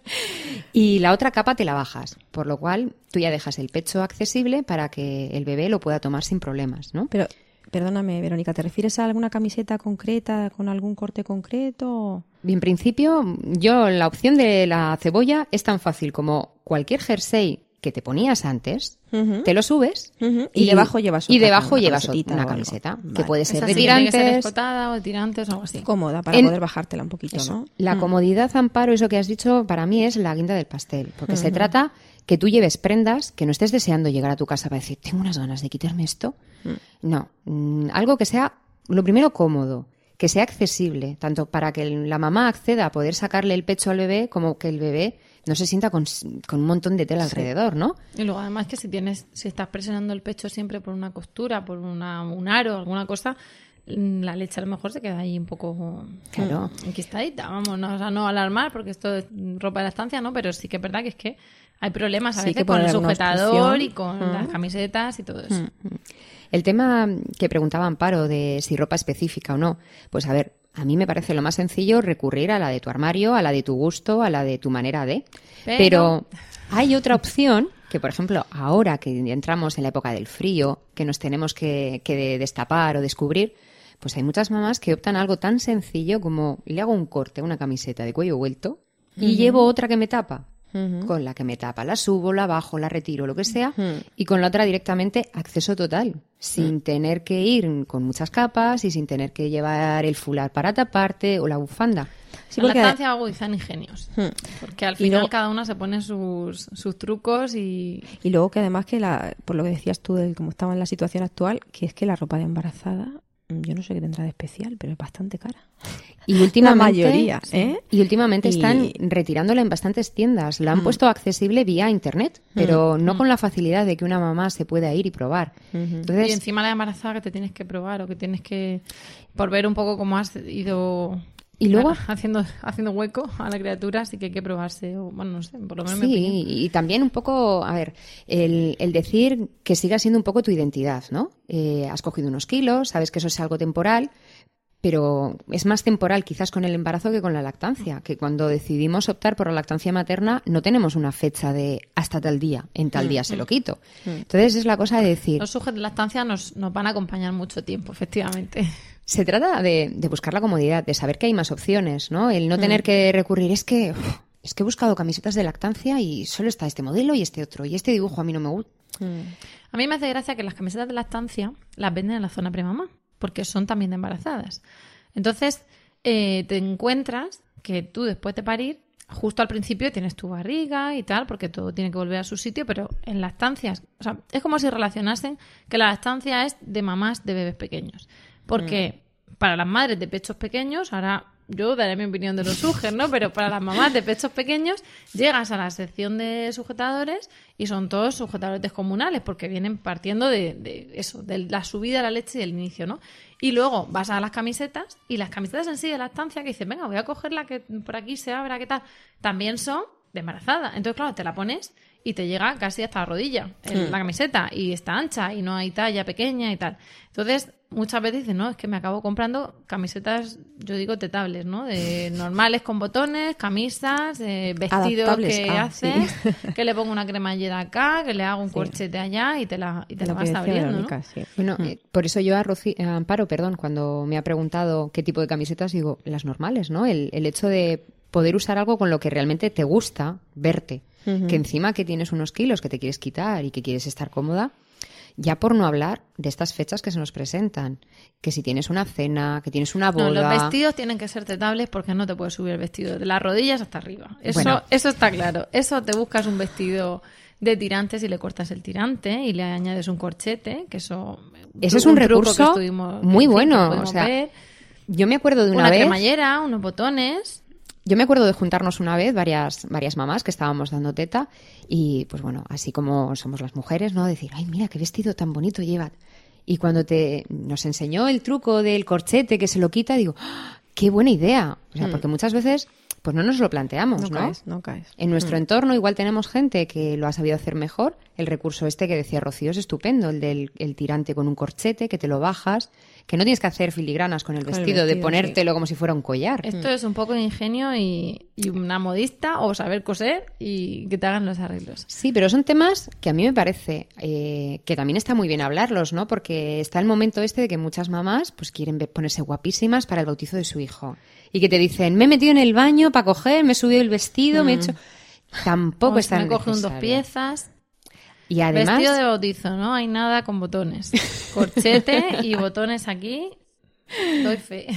y la otra capa te la bajas, por lo cual tú ya dejas el pecho accesible para que el bebé lo pueda tomar sin problemas, ¿no? Pero Perdóname, Verónica, ¿te refieres a alguna camiseta concreta con algún corte concreto? En principio, yo la opción de la cebolla es tan fácil como cualquier jersey que te ponías antes, te lo subes y, debajo llevas y debajo llevas una camiseta que puede ser de tirantes, o de tirantes o algo así. Cómoda para poder bajártela un poquito, ¿no? La comodidad, Amparo, eso que has dicho, para mí es la guinda del pastel, porque se trata que tú lleves prendas, que no estés deseando llegar a tu casa para decir, tengo unas ganas de quitarme esto. Mm. No, mm, algo que sea, lo primero, cómodo, que sea accesible, tanto para que la mamá acceda a poder sacarle el pecho al bebé, como que el bebé no se sienta con, un montón de tela alrededor, ¿no? Y luego además que si tienes, si estás presionando el pecho siempre por una costura, por una, un aro, alguna cosa, la leche a lo mejor se queda ahí un poco claro. enquistadita, vamos, no, o sea, no alarmar porque esto es ropa de la estancia, ¿no? Pero sí que es verdad que es que hay problemas a veces con el sujetador y con las camisetas y todo eso. El tema que preguntaba Amparo de si ropa específica o no, pues a ver, a mí me parece lo más sencillo recurrir a la de tu armario, a la de tu gusto, a la de tu manera de. Pero, hay otra opción que, por ejemplo, ahora que entramos en la época del frío, que nos tenemos que, que destapar o descubrir, pues hay muchas mamás que optan a algo tan sencillo como le hago un corte a una camiseta de cuello vuelto y llevo otra que me tapa. Con la que me tapa, la subo, la bajo, la retiro, lo que sea, y con la otra directamente acceso total, sin tener que ir con muchas capas y sin tener que llevar el fular para taparte o la bufanda. Sí, la lactancia agudizan ingenios. Porque al final cada una se pone sus, sus trucos y... Y luego que además que, la, por lo que decías tú, de cómo estaba en la situación actual, que es que la ropa de embarazada yo no sé qué tendrá de especial, pero es bastante cara. Y últimamente, la mayoría, ¿eh? Y últimamente están retirándola en bastantes tiendas. La han mm. puesto accesible vía internet, mm. pero no con la facilidad de que una mamá se pueda ir y probar. y encima la embarazada que te tienes que probar o que tienes que por ver un poco cómo has ido y luego haciendo haciendo hueco a la criatura, así que hay que probarse. bueno, no sé, por lo menos Sí, y también un poco, a ver, el, el, decir que siga siendo un poco tu identidad, ¿no? Eh, has cogido unos kilos, sabes que eso es algo temporal, pero es más temporal quizás con el embarazo que con la lactancia, que cuando decidimos optar por la lactancia materna no tenemos una fecha de hasta tal día, en tal día se lo quito. Entonces es la cosa de decir... Los sujetos de lactancia nos, nos van a acompañar mucho tiempo, efectivamente. Se trata de, buscar la comodidad, de saber que hay más opciones, ¿no? El no tener mm. que recurrir, es que, es que he buscado camisetas de lactancia y solo está este modelo y este otro, y este dibujo a mí no me gusta. Mm. A mí me hace gracia que las camisetas de lactancia las venden en la zona premamá, porque son también de embarazadas. Entonces, eh, te encuentras que tú después de parir, justo al principio tienes tu barriga y tal, porque todo tiene que volver a su sitio, pero en lactancias, o sea, es como si relacionasen que la lactancia es de mamás de bebés pequeños. Porque mm. para las madres de pechos pequeños, ahora yo daré mi opinión de los sujes, ¿no? Pero para las mamás de pechos pequeños, llegas a la sección de sujetadores y son todos sujetadores descomunales, porque vienen partiendo de, eso, de la subida de la leche y el inicio, ¿no? Y luego vas a las camisetas y las camisetas en sí de la estancia que dicen, venga, voy a coger la que por aquí se abra, ¿qué tal? También son de embarazada. Entonces, claro, te la pones y te llega casi hasta la rodilla en hmm. la camiseta y está ancha y no hay talla pequeña y tal. Entonces, muchas veces dicen, no, es que me acabo comprando camisetas, yo digo tetables, ¿no? De normales con botones, camisas, eh, vestidos que ah, haces, que le pongo una cremallera acá, que le hago un corchete allá y te la, y te la vas abriendo, ¿no? Bueno, eh, por eso yo a, Amparo, perdón, cuando me ha preguntado qué tipo de camisetas, digo, las normales, ¿no? El, el hecho de poder usar algo con lo que realmente te gusta verte. Que encima que tienes unos kilos que te quieres quitar y que quieres estar cómoda, ya por no hablar de estas fechas que se nos presentan, que si tienes una cena, que tienes una boda. No, los vestidos tienen que ser tetables porque no te puedes subir el vestido de las rodillas hasta arriba. Eso, eso está claro. Eso te buscas un vestido de tirantes y le cortas el tirante y le añades un corchete, que eso. Ese es un, recurso muy bueno. O sea, yo me acuerdo de una, una vez. cremallera, unos botones. Yo me acuerdo de juntarnos una vez varias, varias mamás que estábamos dando teta y pues bueno, así como somos las mujeres, ¿no? Decir, ay, mira, qué vestido tan bonito lleva. Y cuando te nos enseñó el truco del corchete que se lo quita, digo, ¡Ah, qué buena idea. O sea, hmm. porque muchas veces pues no nos lo planteamos, ¿no? No caes, no caes. En nuestro hmm. entorno igual tenemos gente que lo ha sabido hacer mejor. El recurso este que decía Rocío es estupendo, el del el tirante con un corchete que te lo bajas que no tienes que hacer filigranas con el, vestido, de ponértelo como si fuera un collar. Esto es un poco de ingenio y, una modista o saber coser y que te hagan los arreglos. Sí, pero son temas que a mí me parece eh, que también está muy bien hablarlos, ¿no? Porque está el momento este de que muchas mamás pues quieren ponerse guapísimas para el bautizo de su hijo y que te dicen, me he metido en el baño para coger, me he subido el vestido, me he mm. hecho... Tampoco es tan Me coge un dos piezas. Y además... Vestido de bautizo, ¿no? Hay nada con botones. Corchete y botones aquí. Doy fe.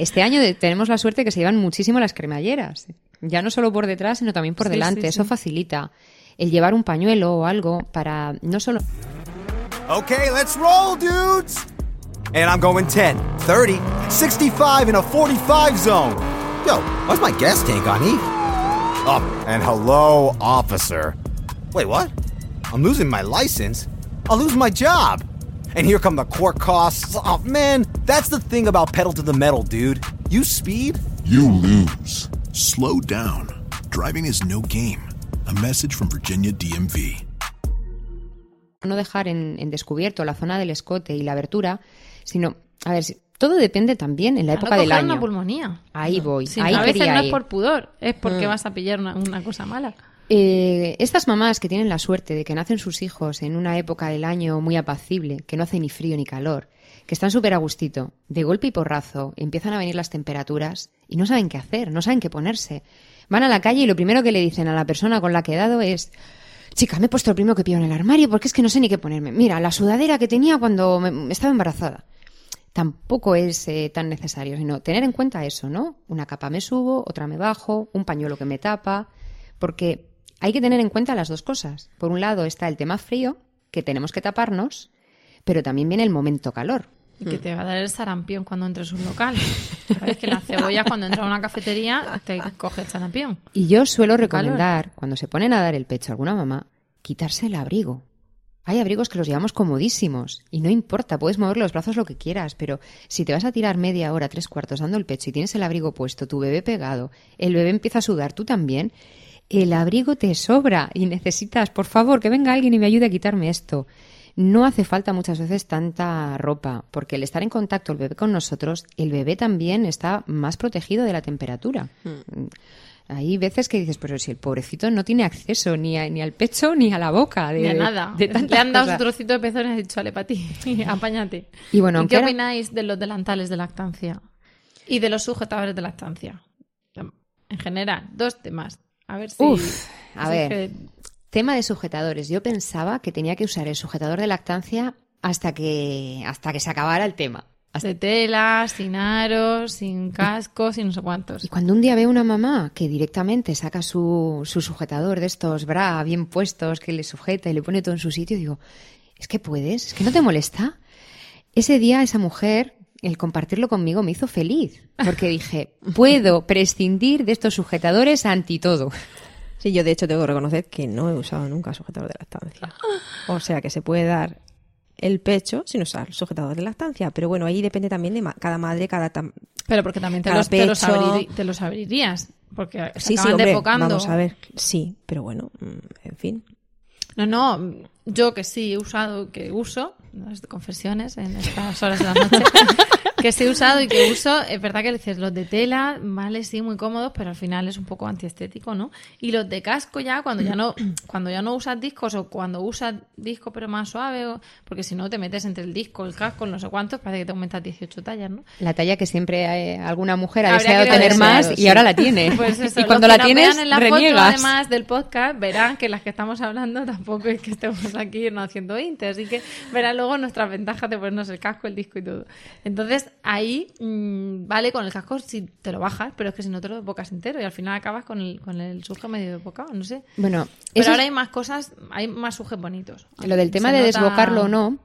este año tenemos la suerte que se llevan muchísimo las cremalleras. Ya no solo por detrás, sino también por delante. Eso facilita el llevar un pañuelo o algo para no solo... Okay, let's roll, dudes! And I'm going 10, 30, 65 in a 45 zone. Yo, why's my gas tank on E? Oh, and hello, officer. Wait, what? I'm losing my license. I'll lose my job. And here come the court costs. Oh, man, that's the thing about pedal to the metal, dude. You speed, you lose. Slow down. Driving is no game. A message from Virginia DMV. No dejar en, en descubierto la zona del escote y la abertura, sino, a ver, todo depende también en la época del año. una pulmonía. Ahí voy. ahí a veces no es por pudor, es porque mm. vas a pillar una, una cosa mala. Eh, estas mamás que tienen la suerte de que nacen sus hijos en una época del año muy apacible, que no hace ni frío ni calor, que están súper a gustito, de golpe y porrazo empiezan a venir las temperaturas y no saben qué hacer, no saben qué ponerse. Van a la calle y lo primero que le dicen a la persona con la que he dado es, chica, me he puesto el primero que pillo en el armario porque es que no sé ni qué ponerme. Mira, la sudadera que tenía cuando me- estaba embarazada. Tampoco es eh, tan necesario, sino tener en cuenta eso, ¿no? Una capa me subo, otra me bajo, un pañuelo que me tapa, porque hay que tener en cuenta las dos cosas. Por un lado está el tema frío, que tenemos que taparnos, pero también viene el momento calor. Y que te va a dar el sarampión cuando entres a un local. Sabes que las cebollas cuando entras a una cafetería te coge el sarampión. Y yo suelo recomendar, cuando se ponen a dar el pecho a alguna mamá, quitarse el abrigo. Hay abrigos que los llevamos comodísimos y no importa, puedes mover los brazos lo que quieras, pero si te vas a tirar media hora, tres cuartos dando el pecho y tienes el abrigo puesto, tu bebé pegado, el bebé empieza a sudar, tú también, el abrigo te sobra y necesitas, por favor, que venga alguien y me ayude a quitarme esto. No hace falta muchas veces tanta ropa, porque el estar en contacto el bebé con nosotros, el bebé también está más protegido de la temperatura. Hay veces que dices, pero si el pobrecito no tiene acceso ni, a- ni al pecho ni a la boca. De, Ni a nada. de Le tantas han dado su trocito de pezón y has dicho, ale, para ti, apáñate. Y bueno, ¿Y aunque qué era- opináis de los delantales de lactancia? Y de los sujetadores de lactancia. En general, dos temas. A ver si... Uf, a ver. que- Tema de sujetadores. Yo pensaba que tenía que usar el sujetador de lactancia hasta que, hasta que se acabara el tema. Hasta- de tela, sin aros, sin cascos y no sé cuántos. Y cuando un día veo una mamá que directamente saca su, su sujetador de estos bra bien puestos, que le sujeta y le pone todo en su sitio, digo, es que puedes, es que no te molesta. Ese día esa mujer, el compartirlo conmigo me hizo feliz, porque dije, puedo prescindir de estos sujetadores anti todo. Sí, yo de hecho tengo que reconocer que no he usado nunca sujetador de lactancia. O sea que se puede dar el pecho sin usar sujetador de lactancia. Pero bueno, ahí depende también de ma- cada madre, cada... Pero porque también te los, te los pecho. abrir- te los abrirías. Porque se Sí, sí, acaban hombre, defocando. vamos a ver. Sí, pero bueno, mm, en fin. No, no, yo que sí he usado, que uso, de confesiones en estas horas de la noche, que sí he usado y que uso, es verdad que dices, los de tela, vale, sí, muy cómodos, pero al final es un poco antiestético, ¿no? Y los de casco ya, cuando ya no, cuando ya no usas discos o cuando usas disco pero más suave, o- porque si no te metes entre el disco, el casco, no sé cuántos, parece que te aumentas 18 tallas, ¿no? La talla que siempre eh, alguna mujer ha Habría deseado tener desear, más y sí. ahora la tiene. Pues eso, y cuando la tienes, en la foto, reniegas. además del podcast, verán que las que estamos hablando tampoco es que estemos aquí no haciendo 20, así que verán luego nuestras ventajas de ponernos el casco, el disco y todo. Entonces, ahí mm, vale con el casco si te lo bajas, pero es que si no te lo desbocas entero y al final acabas con el, con el suje medio desbocado, no sé. Bueno, Pero eso ahora es- hay más cosas, hay más sujes bonitos. Lo del tema Se de nota- desbocarlo o no,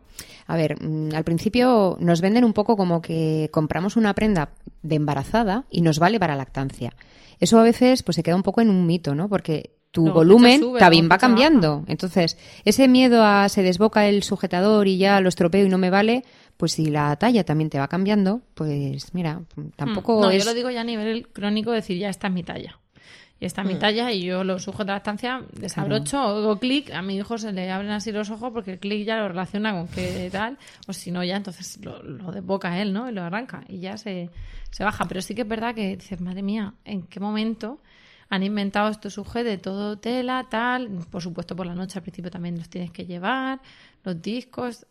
a ver, mm, al principio nos venden un poco como que compramos una prenda de embarazada y nos vale para lactancia. Eso a veces pues se queda un poco en un mito, ¿no? Porque tu volumen sube, también va cambiando. Entonces, ese miedo a se desboca el sujetador y ya lo estropeo y no me vale, pues si la talla también te va cambiando, pues mira, tampoco Mm, No, es... yo lo digo ya a nivel crónico, decir, ya esta es mi talla. Y esta es mi Mm. talla y yo lo sujeto a la estancia, desabrocho, hago clic, a mi hijo se le abren así los ojos porque el clic ya lo relaciona con que tal, o si no ya entonces lo, lo desboca él, ¿no? Y lo arranca y ya se, se baja. Pero sí que es verdad que dices, madre mía, ¿en qué momento han inventado estos sujetos de todo tela, tal? Por supuesto por la noche al principio también los tienes que llevar, los discos,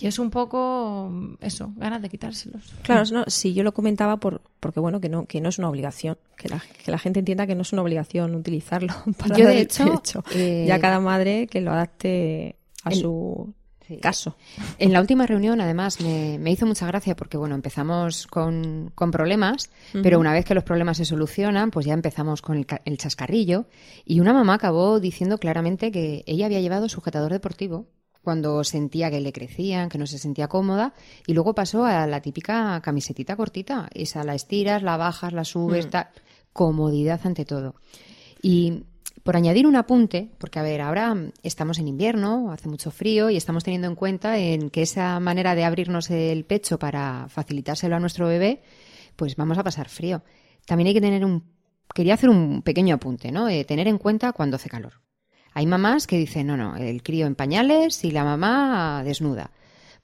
y es un poco eso, ganas de quitárselos. Claro, no, sí, yo lo comentaba por, porque bueno, que no, que no es una obligación, que la, que la gente entienda que no es una obligación utilizarlo para Yo, de hecho, pecho. eh, ya cada madre que lo adapte a el- su Sí. caso. En la última reunión, además, me, me hizo mucha gracia porque, bueno, empezamos con, con problemas, pero una vez que los problemas se solucionan, pues ya empezamos con el, el chascarrillo. Y una mamá acabó diciendo claramente que ella había llevado sujetador deportivo cuando sentía que le crecían, que no se sentía cómoda, y luego pasó a la típica camisetita cortita. Esa la estiras, la bajas, la subes, tal. Comodidad ante todo. Y por añadir un apunte, porque a ver, ahora estamos en invierno, hace mucho frío y estamos teniendo en cuenta en que esa manera de abrirnos el pecho para facilitárselo a nuestro bebé, pues vamos a pasar frío. También hay que tener un quería hacer un pequeño apunte, ¿no? De tener en cuenta cuando hace calor. Hay mamás que dicen, no, no, el crío en pañales y la mamá desnuda.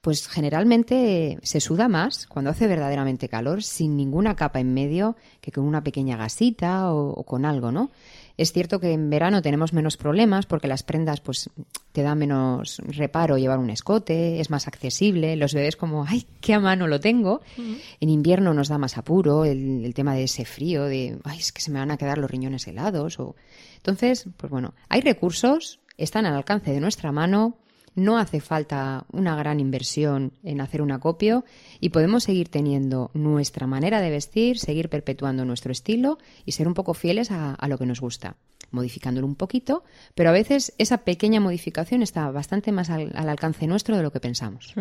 Pues generalmente se suda más cuando hace verdaderamente calor, sin ninguna capa en medio, que con una pequeña gasita o con algo, ¿no? Es cierto que en verano tenemos menos problemas porque las prendas pues te da menos reparo llevar un escote, es más accesible, los bebés como, ay, qué a mano lo tengo. En invierno nos da más apuro el, el, tema de ese frío, de, ay, es que se me van a quedar los riñones helados. O... Entonces, pues bueno, hay recursos, están al alcance de nuestra mano, no hace falta una gran inversión en hacer un acopio y podemos seguir teniendo nuestra manera de vestir, seguir perpetuando nuestro estilo y ser un poco fieles a, lo que nos gusta, modificándolo un poquito, pero a veces esa pequeña modificación está bastante más al, al alcance nuestro de lo que pensamos.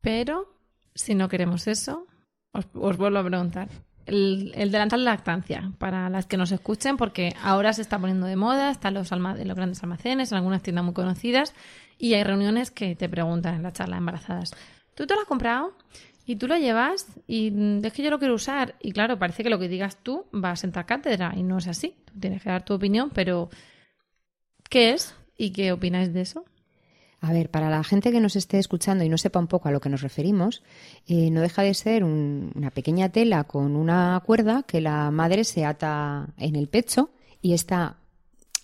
Pero si no queremos eso, os, os vuelvo a preguntar, el, el, delantal de lactancia, para las que nos escuchen, porque ahora se está poniendo de moda, están los, los grandes almacenes, en algunas tiendas muy conocidas, y hay reuniones que te preguntan en la charla de embarazadas, ¿tú te lo has comprado? Y tú lo llevas y es que yo lo quiero usar. Y claro, parece que lo que digas tú va a sentar cátedra y no es así. Tú tienes que dar tu opinión, pero ¿qué es? ¿Y qué opináis de eso? A ver, para la gente que nos esté escuchando y no sepa un poco a lo que nos referimos, eh, no deja de ser un, una pequeña tela con una cuerda que la madre se ata en el pecho y está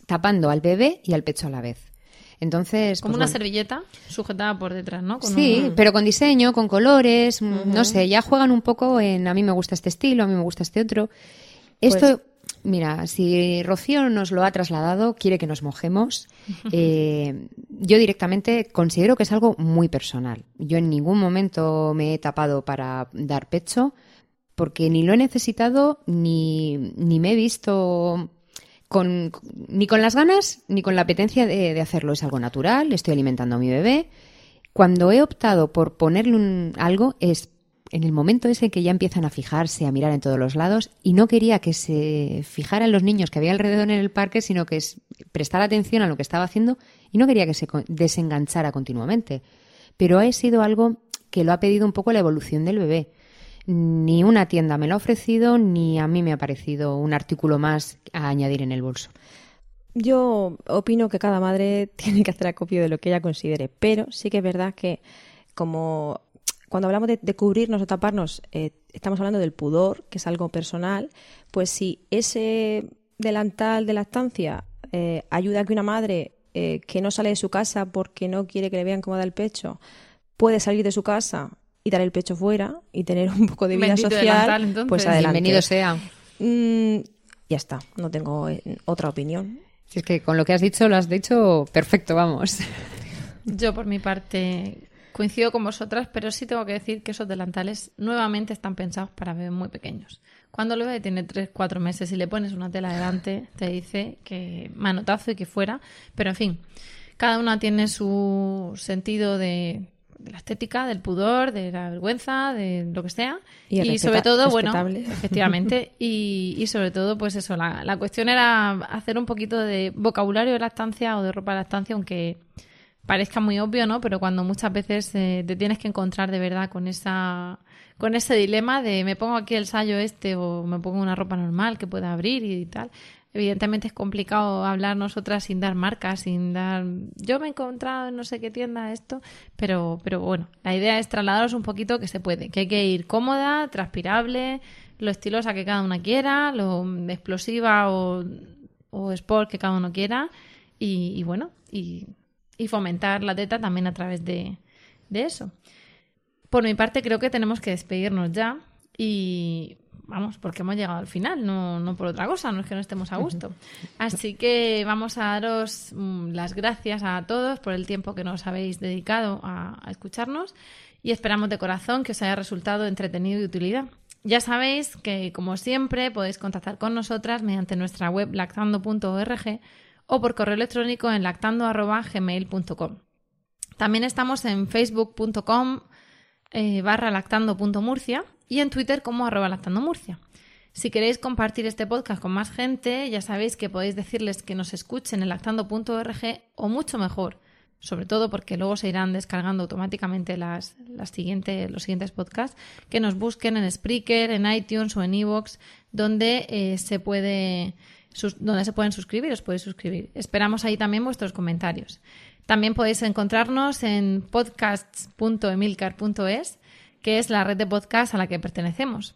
tapando al bebé y al pecho a la vez. Entonces, como pues, una bueno. servilleta sujetada por detrás, ¿no? Con sí, un... pero con diseño, con colores, uh -huh. no sé, ya juegan un poco en a mí me gusta este estilo, a mí me gusta este otro. Esto, pues... mira, si Rocío nos lo ha trasladado, quiere que nos mojemos. eh, yo directamente considero que es algo muy personal. Yo en ningún momento me he tapado para dar pecho porque ni lo he necesitado ni, ni me he visto con, ni con las ganas ni con la apetencia de, hacerlo. Es algo natural, estoy alimentando a mi bebé. Cuando he optado por ponerle un, algo es en el momento ese que ya empiezan a fijarse, a mirar en todos los lados y no quería que se fijaran los niños que había alrededor en el parque, sino que es, prestar atención a lo que estaba haciendo y no quería que se desenganchara continuamente. Pero ha sido algo que lo ha pedido un poco la evolución del bebé. Ni una tienda me lo ha ofrecido, ni a mí me ha parecido un artículo más a añadir en el bolso. Yo opino que cada madre tiene que hacer acopio de lo que ella considere, pero sí que es verdad que como cuando hablamos de, cubrirnos o taparnos, eh, estamos hablando del pudor, que es algo personal, pues si ese delantal de lactancia eh, ayuda a que una madre eh, que no sale de su casa porque no quiere que le vean cómo da el pecho, puede salir de su casa y dar el pecho fuera y tener un poco de vida Bendito social, delantal, pues adelante. Bienvenido sea. Mm, ya está, no tengo eh, otra opinión. Si es que con lo que has dicho lo has dicho perfecto, vamos. Yo por mi parte coincido con vosotras, pero sí tengo que decir que esos delantales nuevamente están pensados para bebés muy pequeños. Cuando el bebé tiene 3, 4 meses y le pones una tela delante, te dice que manotazo y que fuera. Pero en fin, cada una tiene su sentido de, de la estética, del pudor, de la vergüenza, de lo que sea. Y, y sobre todo, bueno, efectivamente, y, y, sobre todo, pues eso, la, la cuestión era hacer un poquito de vocabulario de lactancia o de ropa de lactancia, aunque parezca muy obvio, ¿no? Pero cuando muchas veces eh, te tienes que encontrar de verdad con esa con ese dilema de me pongo aquí el sallo este o me pongo una ropa normal que pueda abrir y tal. Evidentemente es complicado hablar nosotras sin dar marcas, sin dar yo me he encontrado en no sé qué tienda esto, pero pero bueno, la idea es trasladaros un poquito que se puede, que hay que ir cómoda, transpirable, lo estilosa que cada una quiera, lo explosiva o, o sport que cada uno quiera y, bueno, y y fomentar la teta también a través de, de, eso. Por mi parte, creo que tenemos que despedirnos ya y vamos, porque hemos llegado al final, no, no por otra cosa, no es que no estemos a gusto. Así que vamos a daros mm, las gracias a todos por el tiempo que nos habéis dedicado a, a escucharnos y esperamos de corazón que os haya resultado entretenido y de utilidad. Ya sabéis que, como siempre, podéis contactar con nosotras mediante nuestra web lactando.org o por correo electrónico en lactando.gmail.com. También estamos en facebook.com eh, barra lactando.murcia y en Twitter como arroba lactandomurcia. Si queréis compartir este podcast con más gente, ya sabéis que podéis decirles que nos escuchen en lactando.org o mucho mejor, sobre todo porque luego se irán descargando automáticamente las, las los siguientes podcasts, que nos busquen en Spreaker, en iTunes o en iVoox, donde eh, se puede donde se pueden suscribir, os podéis suscribir. Esperamos ahí también vuestros comentarios. También podéis encontrarnos en podcasts.emilcar.es, que es la red de podcast a la que pertenecemos.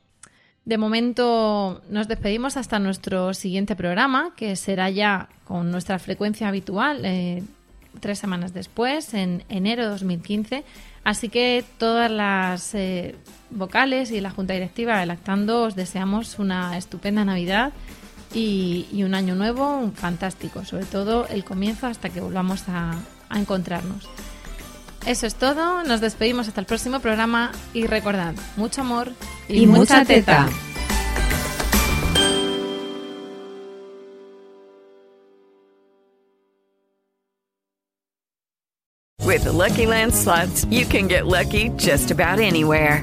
De momento nos despedimos hasta nuestro siguiente programa, que será ya con nuestra frecuencia habitual, eh, tres semanas después, en enero de 2015. Así que todas las eh, vocales y la Junta Directiva de Lactando os deseamos una estupenda Navidad y, un año nuevo fantástico, sobre todo el comienzo hasta que volvamos a, a encontrarnos. Eso es todo, nos despedimos hasta el próximo programa y recordad, mucho amor y, mucha teta. With the Lucky Land slots, you can get lucky just about anywhere.